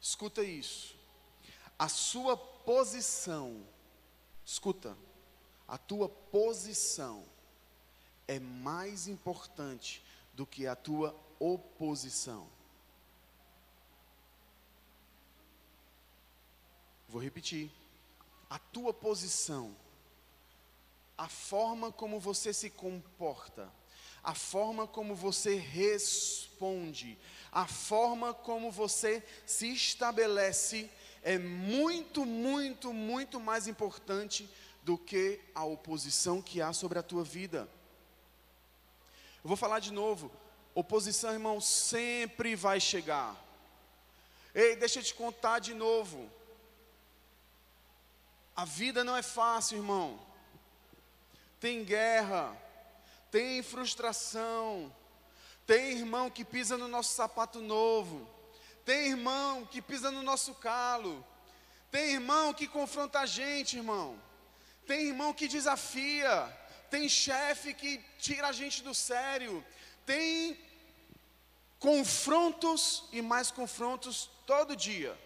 Escuta isso. A sua posição, escuta, a tua posição é mais importante do que a tua oposição. Vou repetir. A tua posição, a forma como você se comporta, a forma como você responde, a forma como você se estabelece é muito, muito, muito mais importante do que a oposição que há sobre a tua vida. Eu vou falar de novo. Oposição, irmão, sempre vai chegar. Ei, deixa eu te contar de novo. A vida não é fácil, irmão. Tem guerra, tem frustração, tem irmão que pisa no nosso sapato novo, tem irmão que pisa no nosso calo, tem irmão que confronta a gente, irmão, tem irmão que desafia, tem chefe que tira a gente do sério, tem confrontos e mais confrontos todo dia.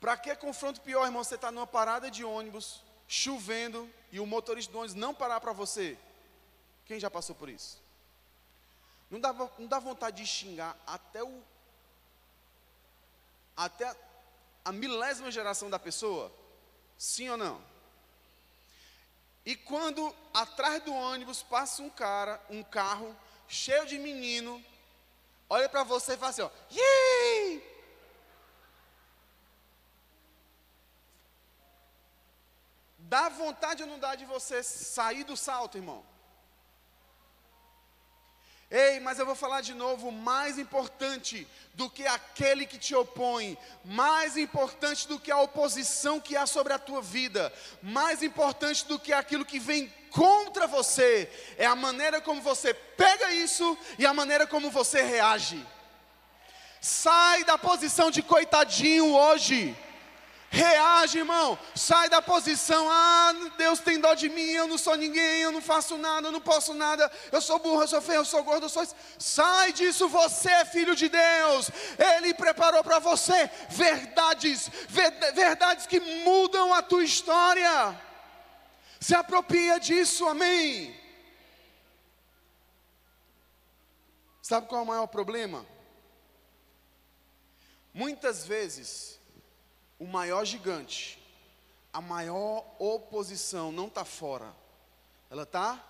Para que confronto pior, irmão? Você está numa parada de ônibus, chovendo, e o motorista do ônibus não parar para você. Quem já passou por isso? Não dá, não dá vontade de xingar até o. Até a, a milésima geração da pessoa? Sim ou não? E quando atrás do ônibus passa um cara, um carro, cheio de menino, olha para você e fala assim: ó, Yee! Dá vontade ou não dá de você sair do salto, irmão? Ei, mas eu vou falar de novo, mais importante do que aquele que te opõe, mais importante do que a oposição que há sobre a tua vida, mais importante do que aquilo que vem contra você, é a maneira como você pega isso e a maneira como você reage. Sai da posição de coitadinho hoje. Reage, irmão. Sai da posição. Ah, Deus tem dó de mim. Eu não sou ninguém. Eu não faço nada. Eu não posso nada. Eu sou burro. Eu sou feio. Eu sou gordo. Eu sou. Sai disso. Você é filho de Deus. Ele preparou para você verdades. Verdades que mudam a tua história. Se apropria disso. Amém. Sabe qual é o maior problema? Muitas vezes o maior gigante, a maior oposição não está fora, ela está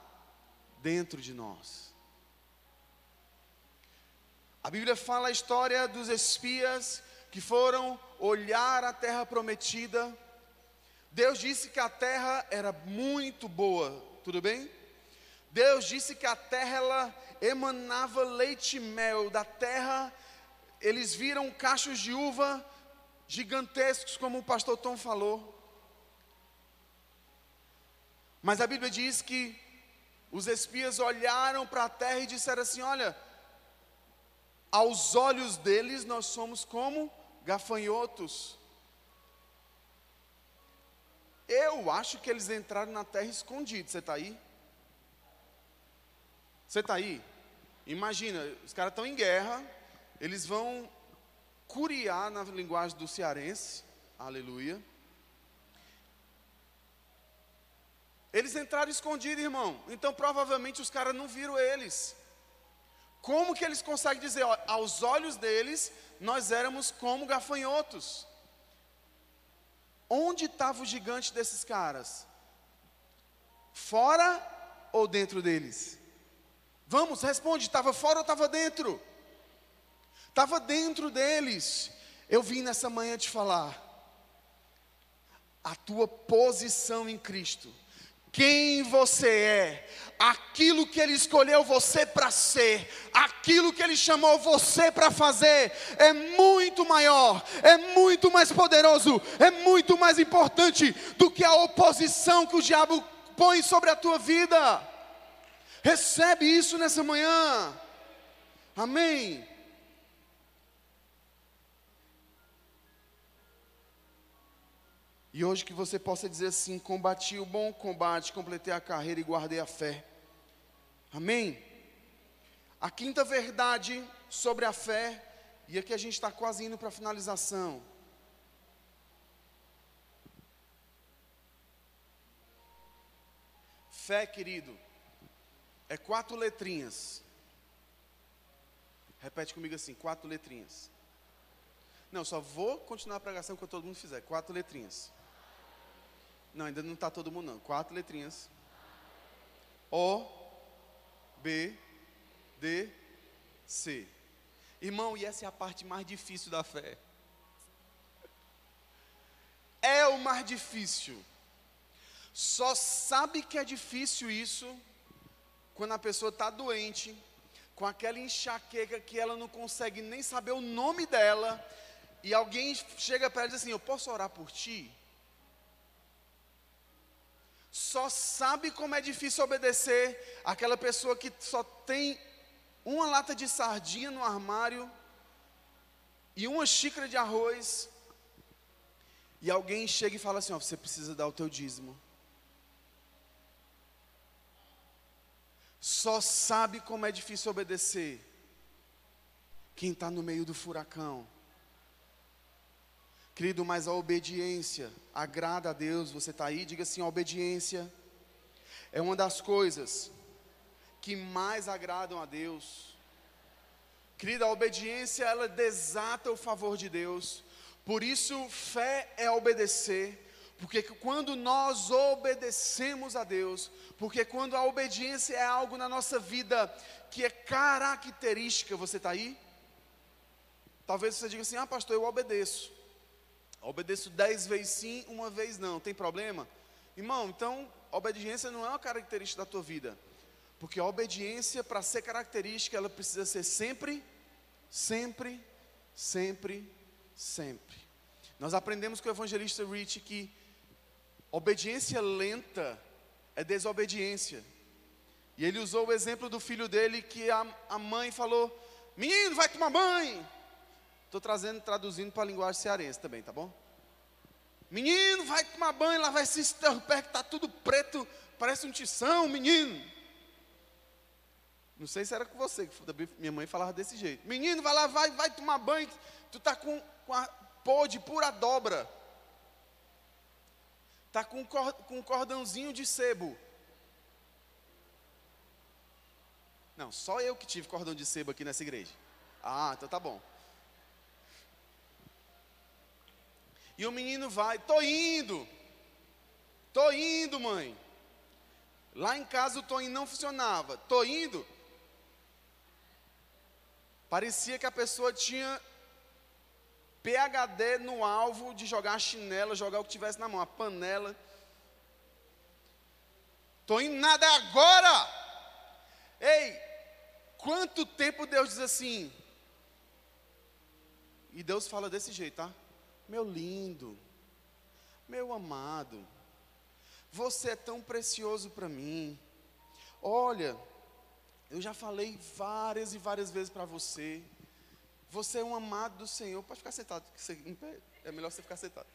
dentro de nós. A Bíblia fala a história dos espias que foram olhar a terra prometida. Deus disse que a terra era muito boa, tudo bem? Deus disse que a terra ela emanava leite e mel, da terra eles viram cachos de uva gigantescos, como o pastor Tom falou. Mas a Bíblia diz que os espias olharam para a terra e disseram assim: Olha, aos olhos deles nós somos como gafanhotos. Eu acho que eles entraram na terra escondidos. Você está aí? Você está aí? Imagina, os caras estão em guerra, eles vão curiar na linguagem do cearense, aleluia. Eles entraram escondidos, irmão. Então provavelmente os caras não viram eles. Como que eles conseguem dizer, ó, aos olhos deles, nós éramos como gafanhotos? Onde estava o gigante desses caras? Fora ou dentro deles? Vamos, responde, estava fora ou estava dentro? Estava dentro deles. Eu vim nessa manhã te falar, a tua posição em Cristo, quem você é, aquilo que Ele escolheu você para ser, aquilo que Ele chamou você para fazer, é muito maior, é muito mais poderoso, é muito mais importante do que a oposição que o diabo põe sobre a tua vida. Recebe isso nessa manhã, amém. E hoje que você possa dizer assim: combati o bom combate, completei a carreira e guardei a fé. Amém? A quinta verdade sobre a fé E aqui a gente está quase indo para a finalização. Fé, querido, é quatro letrinhas. Repete comigo assim: quatro letrinhas. Não, só vou continuar a pregação quando todo mundo fizer. Quatro letrinhas. Não, ainda não está todo mundo, não. Quatro letrinhas. O, B, D, C. Irmão, e essa é a parte mais difícil da fé. É o mais difícil. Só sabe que é difícil isso quando a pessoa está doente, com aquela enxaqueca que ela não consegue nem saber o nome dela, e alguém chega para ela e diz assim: Eu posso orar por ti? Só sabe como é difícil obedecer aquela pessoa que só tem uma lata de sardinha no armário e uma xícara de arroz, e alguém chega e fala assim: Ó, você precisa dar o teu dízimo. Só sabe como é difícil obedecer quem está no meio do furacão. Querido, mas a obediência agrada a Deus. Você está aí, diga assim: a obediência é uma das coisas que mais agradam a Deus. Querida, a obediência ela desata o favor de Deus. Por isso, fé é obedecer. Porque quando nós obedecemos a Deus, porque quando a obediência é algo na nossa vida que é característica, você está aí? Talvez você diga assim: ah, pastor, eu obedeço. Obedeço dez vezes sim, uma vez não, tem problema? Irmão, então, obediência não é uma característica da tua vida. Porque a obediência, para ser característica, ela precisa ser sempre, sempre, sempre, sempre. Nós aprendemos com o evangelista Rich que Obediência lenta é desobediência. E ele usou o exemplo do filho dele que a, a mãe falou: Menino, vai tomar banho. Estou trazendo, traduzindo para a linguagem cearense também, tá bom? Menino, vai tomar banho, lá vai se pé que está tudo preto, parece um tição, menino. Não sei se era com você, que minha mãe falava desse jeito. Menino, vai lá, vai, vai tomar banho, tu está com, com a pó de pura dobra. Está com, com um cordãozinho de sebo. Não, só eu que tive cordão de sebo aqui nessa igreja. Ah, então tá bom. E o menino vai, tô indo. Tô indo, mãe. Lá em casa o Toninho não funcionava. Tô indo. Parecia que a pessoa tinha PHD no alvo de jogar a chinela, jogar o que tivesse na mão, a panela. Estou indo nada agora. Ei, quanto tempo Deus diz assim? E Deus fala desse jeito, tá? Meu lindo, meu amado, você é tão precioso para mim. Olha, eu já falei várias e várias vezes para você. Você é um amado do Senhor. Pode ficar sentado, é melhor você ficar sentado.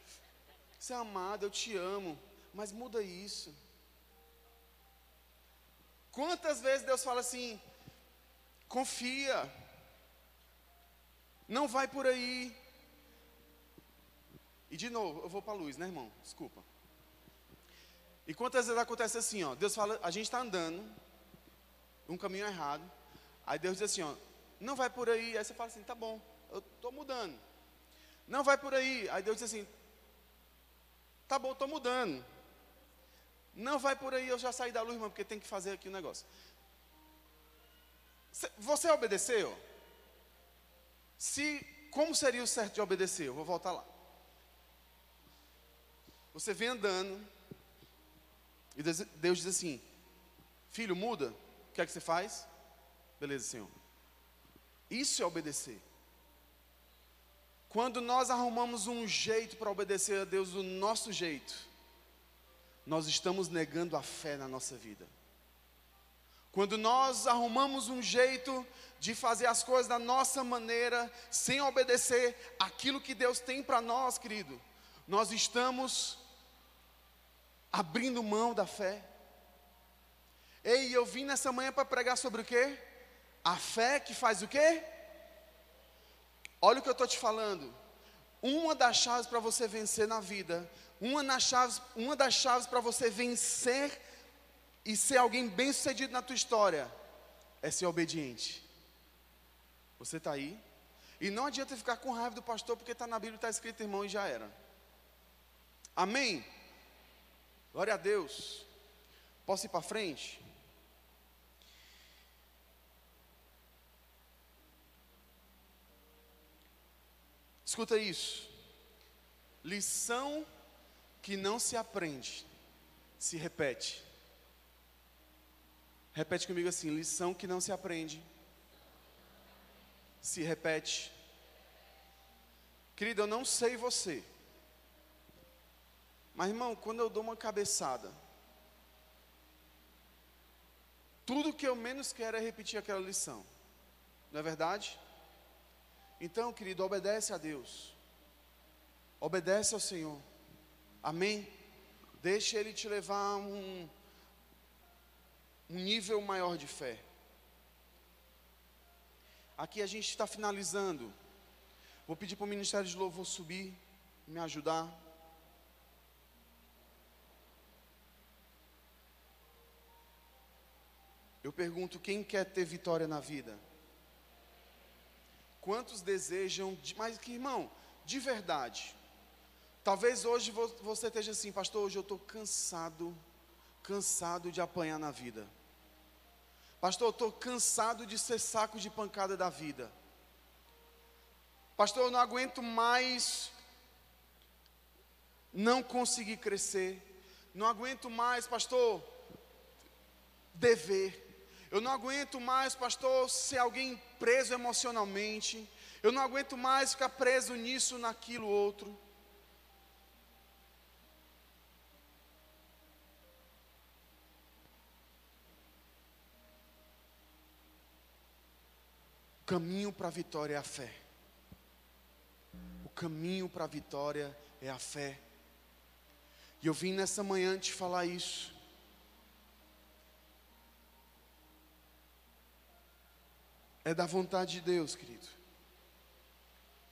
Você é amado, eu te amo, mas muda isso. Quantas vezes Deus fala assim: confia, não vai por aí. E de novo, eu vou para a luz, né, irmão? Desculpa. E quantas vezes acontece assim, ó? Deus fala, a gente está andando, um caminho errado. Aí Deus diz assim, ó, não vai por aí. Aí você fala assim, tá bom, eu estou mudando. Não vai por aí. Aí Deus diz assim, tá bom, estou mudando. Não vai por aí, eu já saí da luz, irmão, porque tem que fazer aqui o um negócio. Você obedeceu? Se, como seria o certo de obedecer? Eu vou voltar lá. Você vem andando, e Deus diz assim: Filho, muda. O que é que você faz? Beleza, Senhor. Isso é obedecer. Quando nós arrumamos um jeito para obedecer a Deus do nosso jeito, nós estamos negando a fé na nossa vida. Quando nós arrumamos um jeito de fazer as coisas da nossa maneira, sem obedecer aquilo que Deus tem para nós, querido, nós estamos abrindo mão da fé. Ei, eu vim nessa manhã para pregar sobre o quê? A fé que faz o quê? Olha o que eu estou te falando. Uma das chaves para você vencer na vida, uma, das chaves, uma das chaves para você vencer e ser alguém bem sucedido na tua história, é ser obediente. Você está aí? E não adianta ficar com raiva do pastor, porque está na Bíblia, está escrito irmão e já era. Amém? Glória a Deus. Posso ir para frente? Escuta isso. Lição que não se aprende, se repete. Repete comigo assim: lição que não se aprende, se repete. Querido, eu não sei você, mas irmão, quando eu dou uma cabeçada, tudo que eu menos quero é repetir aquela lição, não é verdade? Então, querido, obedece a Deus, obedece ao Senhor, amém? Deixa Ele te levar a um, um nível maior de fé. Aqui a gente está finalizando. Vou pedir para o Ministério de Louvor subir, me ajudar. Eu pergunto: quem quer ter vitória na vida? Quantos desejam, mas que irmão, de verdade. Talvez hoje você esteja assim, pastor, hoje eu estou cansado, cansado de apanhar na vida. Pastor, eu estou cansado de ser saco de pancada da vida. Pastor, eu não aguento mais não conseguir crescer. Não aguento mais, pastor, dever. Eu não aguento mais, pastor, ser alguém preso emocionalmente. Eu não aguento mais ficar preso nisso, naquilo, outro. O caminho para a vitória é a fé. O caminho para a vitória é a fé. E eu vim nessa manhã te falar isso. É da vontade de Deus, querido,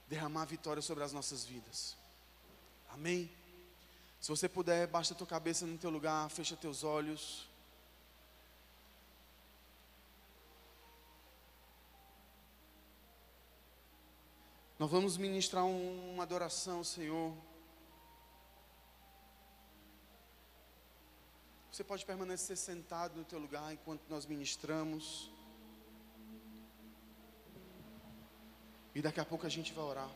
derramar vitória sobre as nossas vidas. Amém? Se você puder, baixa tua cabeça no teu lugar, fecha teus olhos. Nós vamos ministrar um, uma adoração Senhor. Você pode permanecer sentado no teu lugar enquanto nós ministramos. E daqui a pouco a gente vai orar.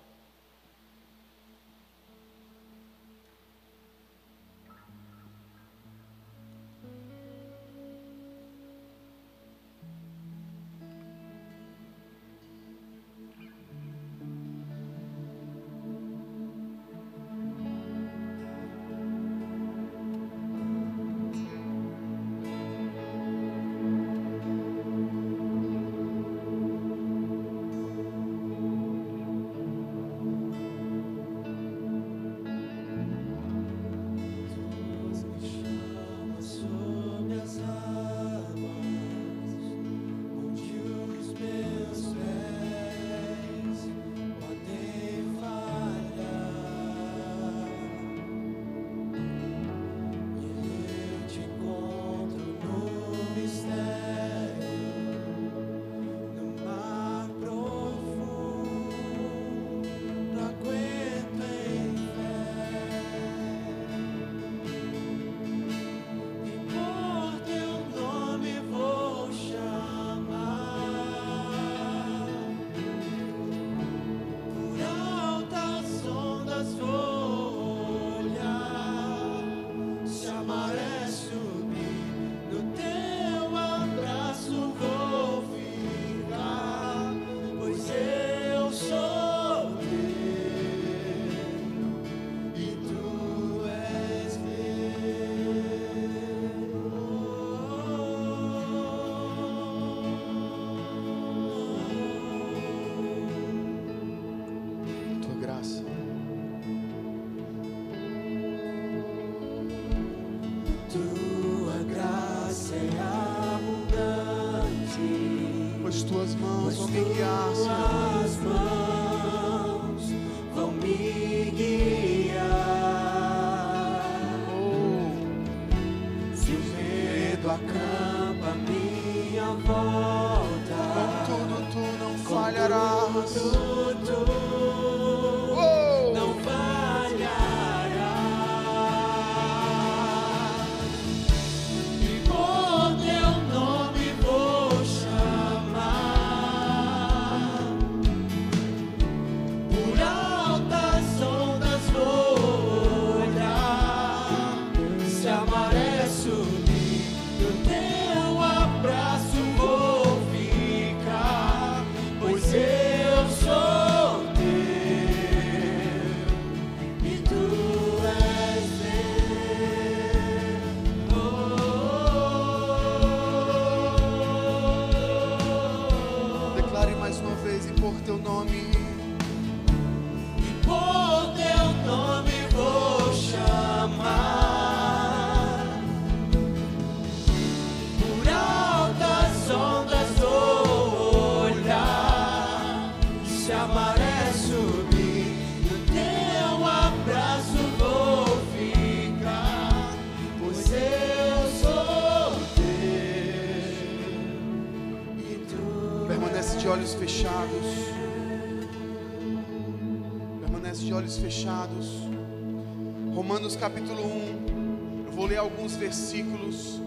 Alguns versículos.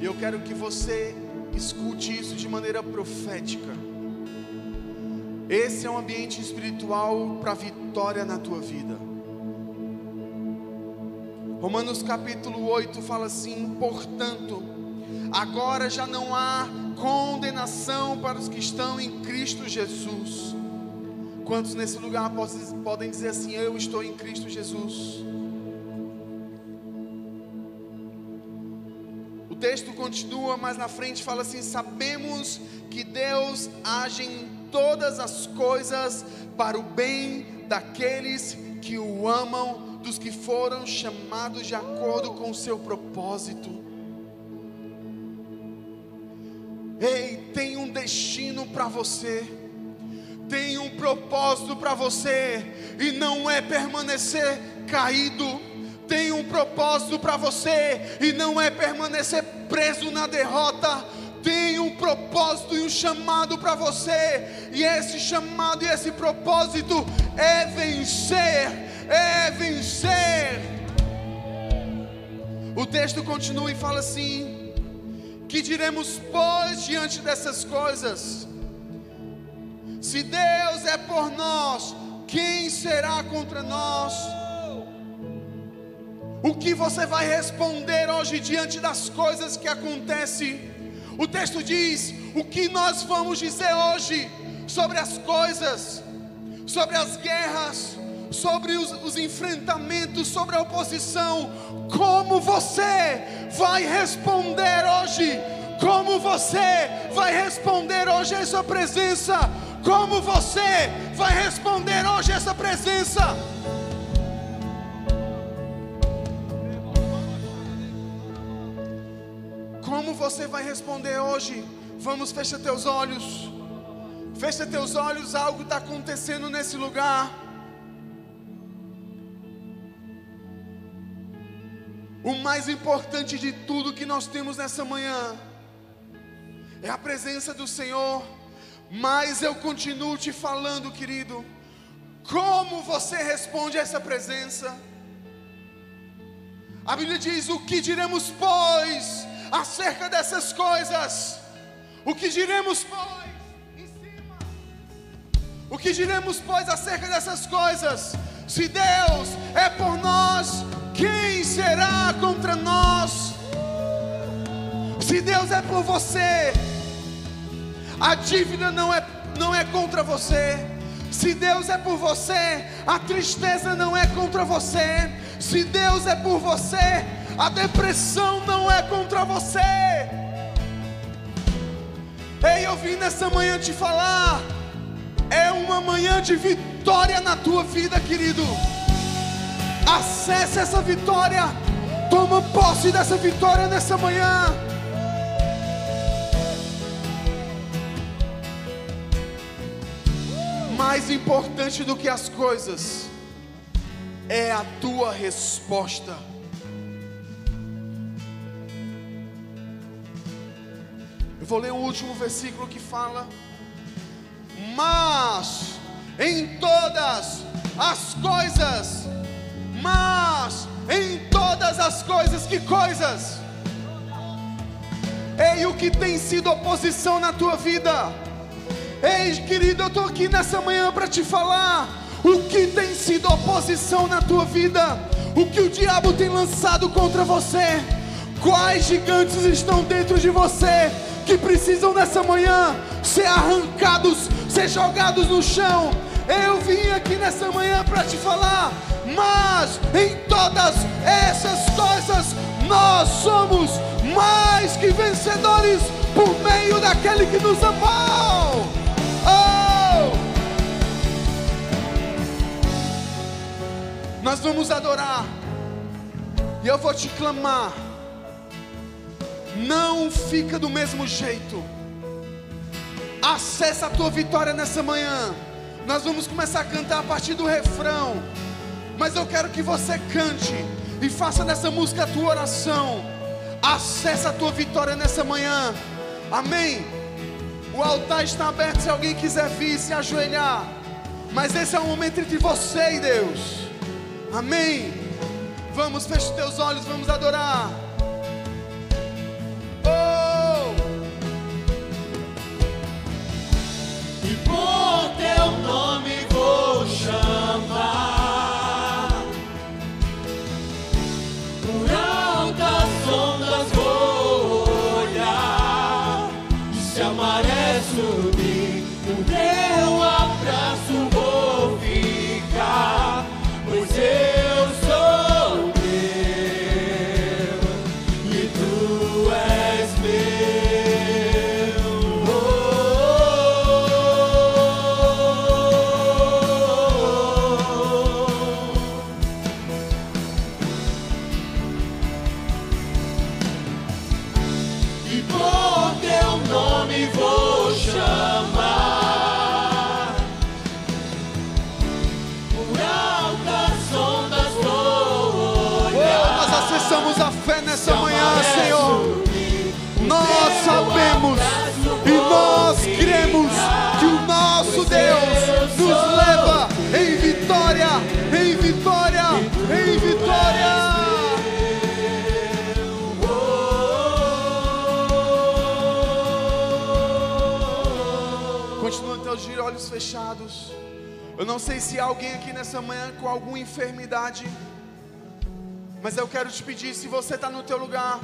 E eu quero que você escute isso de maneira profética. Esse é um ambiente espiritual para vitória na tua vida. Romanos capítulo 8 fala assim: portanto, agora já não há condenação para os que estão em Cristo Jesus. Quantos nesse lugar podem dizer assim: Eu estou em Cristo Jesus? Texto continua, mas na frente fala assim: Sabemos que Deus age em todas as coisas para o bem daqueles que o amam, dos que foram chamados de acordo com o seu propósito. Ei, tem um destino para você, tem um propósito para você, e não é permanecer caído. Tem um propósito para você, e não é permanecer preso na derrota. Tem um propósito e um chamado para você, e esse chamado e esse propósito é vencer, é vencer. O texto continua e fala assim: que diremos, pois, diante dessas coisas? Se Deus é por nós, quem será contra nós? O que você vai responder hoje diante das coisas que acontecem? O texto diz: o que nós vamos dizer hoje sobre as coisas, sobre as guerras, sobre os, os enfrentamentos, sobre a oposição. Como você vai responder hoje? Como você vai responder hoje a essa presença? Como você vai responder hoje a essa presença? Como você vai responder hoje? Vamos, fecha teus olhos. Fecha teus olhos, algo está acontecendo nesse lugar. O mais importante de tudo que nós temos nessa manhã é a presença do Senhor. Mas eu continuo te falando, querido, como você responde a essa presença? A Bíblia diz: O que diremos, pois, acerca dessas coisas? O que diremos, pois, em cima? O que diremos, pois, acerca dessas coisas? Se Deus é por nós, quem será contra nós? Se Deus é por você, a dívida não é, não é contra você. Se Deus é por você, a tristeza não é contra você. Se Deus é por você, a depressão não é contra você. Ei, eu vim nessa manhã te falar. É uma manhã de vitória na tua vida, querido. Acesse essa vitória. Toma posse dessa vitória nessa manhã. Mais importante do que as coisas é a tua resposta. Vou ler o último versículo que fala: Mas em todas as coisas, mas em todas as coisas, que coisas? Ei, o que tem sido oposição na tua vida? Ei, querido, eu estou aqui nessa manhã para te falar o que tem sido oposição na tua vida, o que o diabo tem lançado contra você, quais gigantes estão dentro de você que precisam nessa manhã ser arrancados, ser jogados no chão. Eu vim aqui nessa manhã para te falar, mas em todas essas coisas nós somos mais que vencedores por meio daquele que nos amou. Oh! Nós vamos adorar e eu vou te clamar. Não fica do mesmo jeito. Acessa a tua vitória nessa manhã. Nós vamos começar a cantar a partir do refrão. Mas eu quero que você cante e faça dessa música a tua oração. Acessa a tua vitória nessa manhã. Amém. O altar está aberto se alguém quiser vir se ajoelhar. Mas esse é o momento entre você e Deus. Amém. Vamos, feche os teus olhos, vamos adorar. Teu nome vou chamar. Não sei se há alguém aqui nessa manhã com alguma enfermidade. Mas eu quero te pedir, se você está no teu lugar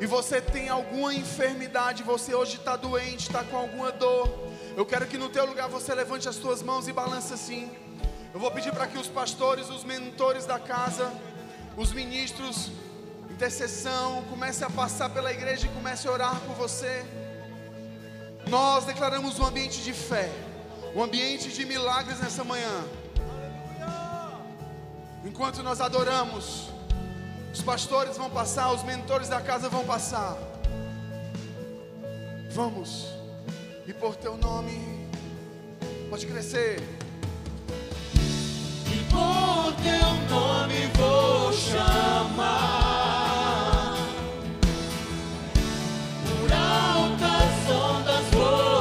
e você tem alguma enfermidade, você hoje está doente, está com alguma dor, eu quero que no teu lugar você levante as tuas mãos e balance assim. Eu vou pedir para que os pastores, os mentores da casa, os ministros, intercessão, comece a passar pela igreja e comece a orar por você. Nós declaramos um ambiente de fé, um ambiente de milagres nessa manhã. Enquanto nós adoramos, os pastores vão passar, os mentores da casa vão passar. Vamos, e por teu nome, pode crescer. E por teu nome vou chamar. Por altas ondas vou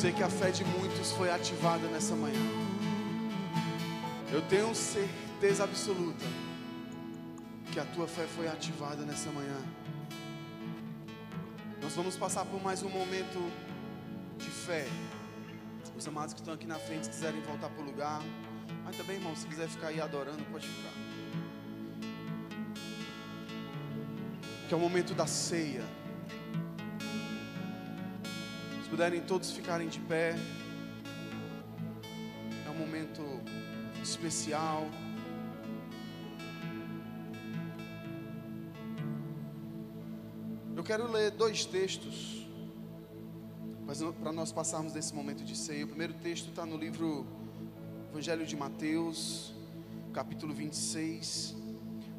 sei que a fé de muitos foi ativada nessa manhã. Eu tenho certeza absoluta que a tua fé foi ativada nessa manhã. Nós vamos passar por mais um momento de fé. Os amados que estão aqui na frente, se quiserem voltar para o lugar. Mas também, irmão, se quiser ficar aí adorando, pode ficar. Que é o momento da ceia. Puderem todos ficarem de pé. É um momento especial. Eu quero ler dois textos para nós passarmos desse momento de ceia. O primeiro texto está no livro Evangelho de Mateus, capítulo 26,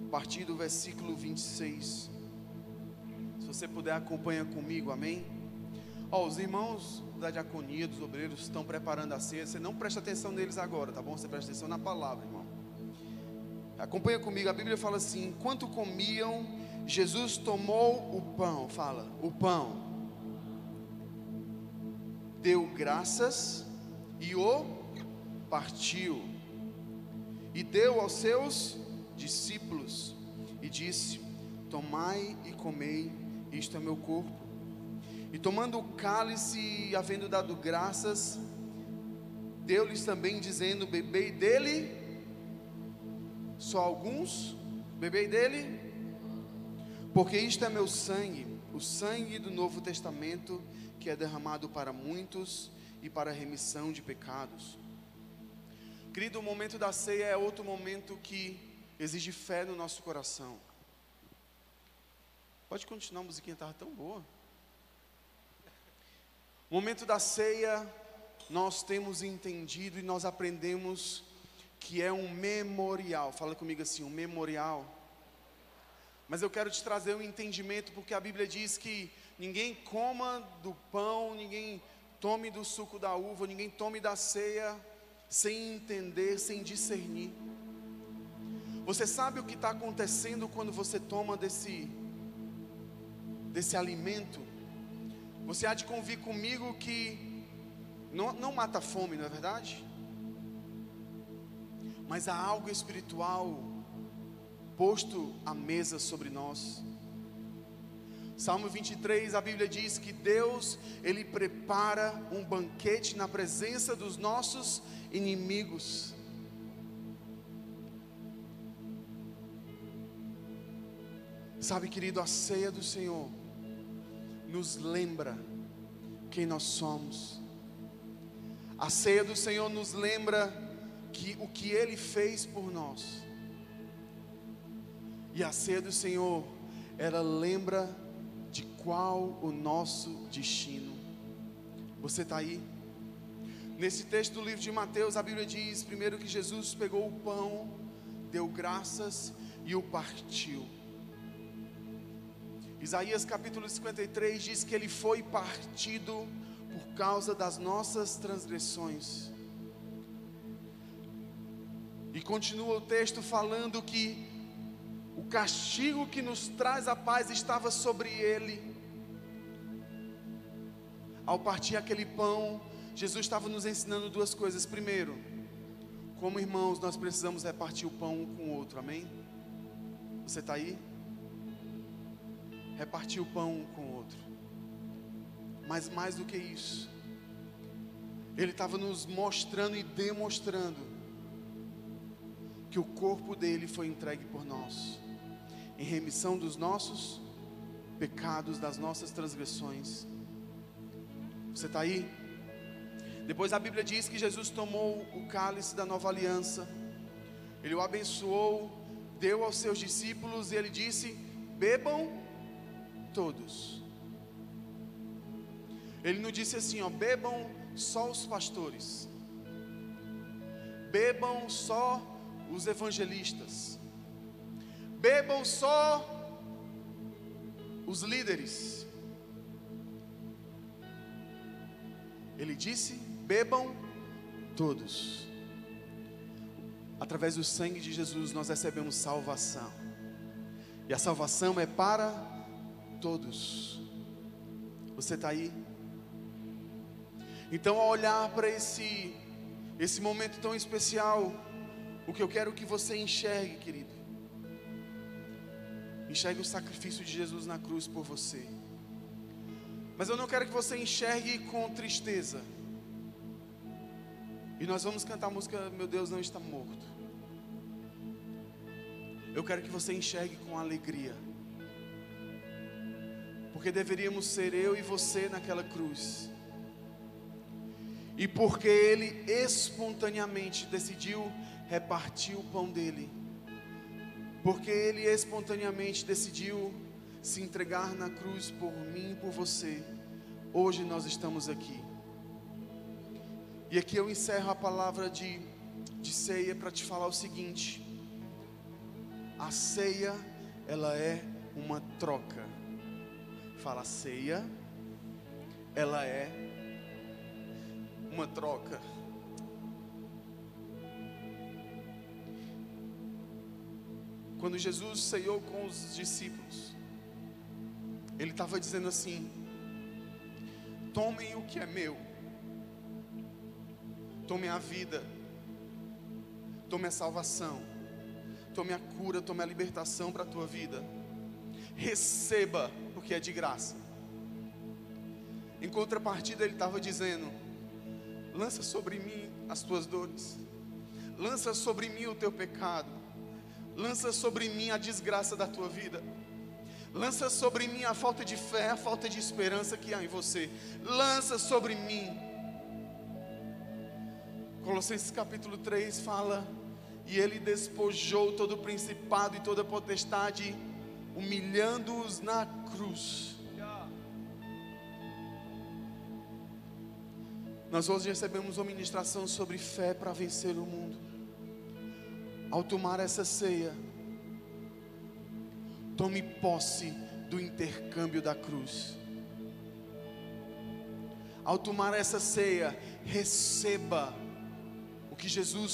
a partir do versículo 26. Se você puder, acompanha comigo, amém? Os irmãos da diaconia, dos obreiros, estão preparando a ceia. Você não presta atenção neles agora, tá bom? Você presta atenção na palavra, irmão. Acompanha comigo, a Bíblia fala assim: enquanto comiam, Jesus tomou o pão, fala, o pão, deu graças e o partiu, e deu aos seus discípulos, e disse: Tomai e comei, isto é meu corpo. E tomando o cálice, e havendo dado graças, deu-lhes também, dizendo: Bebei dele, só alguns, bebei dele, porque isto é meu sangue, o sangue do Novo Testamento, que é derramado para muitos e para a remissão de pecados. Querido, o momento da ceia é outro momento que exige fé no nosso coração. Pode continuar, a musiquinha estava tão boa. O momento da ceia, nós temos entendido e nós aprendemos que é um memorial. Fala comigo assim, um memorial mas eu quero te trazer um entendimento, porque a Bíblia diz que ninguém coma do pão, ninguém tome do suco da uva, ninguém tome da ceia sem entender, sem discernir. Você sabe o que está acontecendo quando você toma desse, desse alimento? Você há de convir comigo que não, não mata fome, não é verdade? Mas há algo espiritual posto a mesa sobre nós. Salmo 23, a Bíblia diz que Deus, Ele prepara um banquete na presença dos nossos inimigos. Sabe, querido, a ceia do Senhor nos lembra quem nós somos. A ceia do Senhor nos lembra que o que Ele fez por nós. E a ceia do Senhor, ela lembra de qual o nosso destino. Você está aí? Nesse texto do livro de Mateus, a Bíblia diz primeiro que Jesus pegou o pão, deu graças e o partiu. Isaías capítulo 53 diz que ele foi partido por causa das nossas transgressões. E continua o texto falando que o castigo que nos traz a paz estava sobre ele. Ao partir aquele pão, Jesus estava nos ensinando duas coisas. Primeiro, como irmãos, nós precisamos repartir o pão um com o outro, amém? Você está aí? Repartir o pão um com o outro. Mas mais do que isso, Ele estava nos mostrando e demonstrando que o corpo dele foi entregue por nós, em remissão dos nossos pecados, das nossas transgressões. Você está aí? Depois a Bíblia diz que Jesus tomou o cálice da nova aliança, ele o abençoou, deu aos seus discípulos e ele disse: bebam todos. Ele não disse assim, ó, bebam só os pastores, bebam só os evangelistas, bebam só os líderes. Ele disse: bebam todos. Através do sangue de Jesus nós recebemos salvação. E a salvação é para todos. Você está aí? Então, ao olhar para esse esse momento tão especial, o que eu quero que você enxergue, querido, enxergue o sacrifício de Jesus na cruz por você. Mas eu não quero que você enxergue com tristeza. E nós vamos cantar a música Meu Deus não está morto. Eu quero que você enxergue com alegria. Porque deveríamos ser eu e você naquela cruz. E porque ele espontaneamente decidiu repartir o pão dele. Porque ele espontaneamente decidiu se entregar na cruz por mim e por você. Hoje nós estamos aqui. E aqui eu encerro a palavra de, de ceia para te falar o seguinte: a ceia, ela é uma troca. Fala, ceia, ela é uma troca. Quando Jesus ceiou com os discípulos, Ele estava dizendo assim: tomem o que é meu, tomem a vida, tome a salvação, tome a cura, tome a libertação para a tua vida, receba, porque é de graça. Em contrapartida, Ele estava dizendo: lança sobre mim as tuas dores, lança sobre mim o teu pecado, lança sobre mim a desgraça da tua vida. Lança sobre mim a falta de fé, a falta de esperança que há em você. Lança sobre mim. Colossenses capítulo 3 fala: E ele despojou todo o principado e toda a potestade, humilhando-os na cruz. Nós hoje recebemos uma ministração sobre fé para vencer o mundo. Ao tomar essa ceia, tome posse do intercâmbio da cruz. Ao tomar essa ceia, receba o que Jesus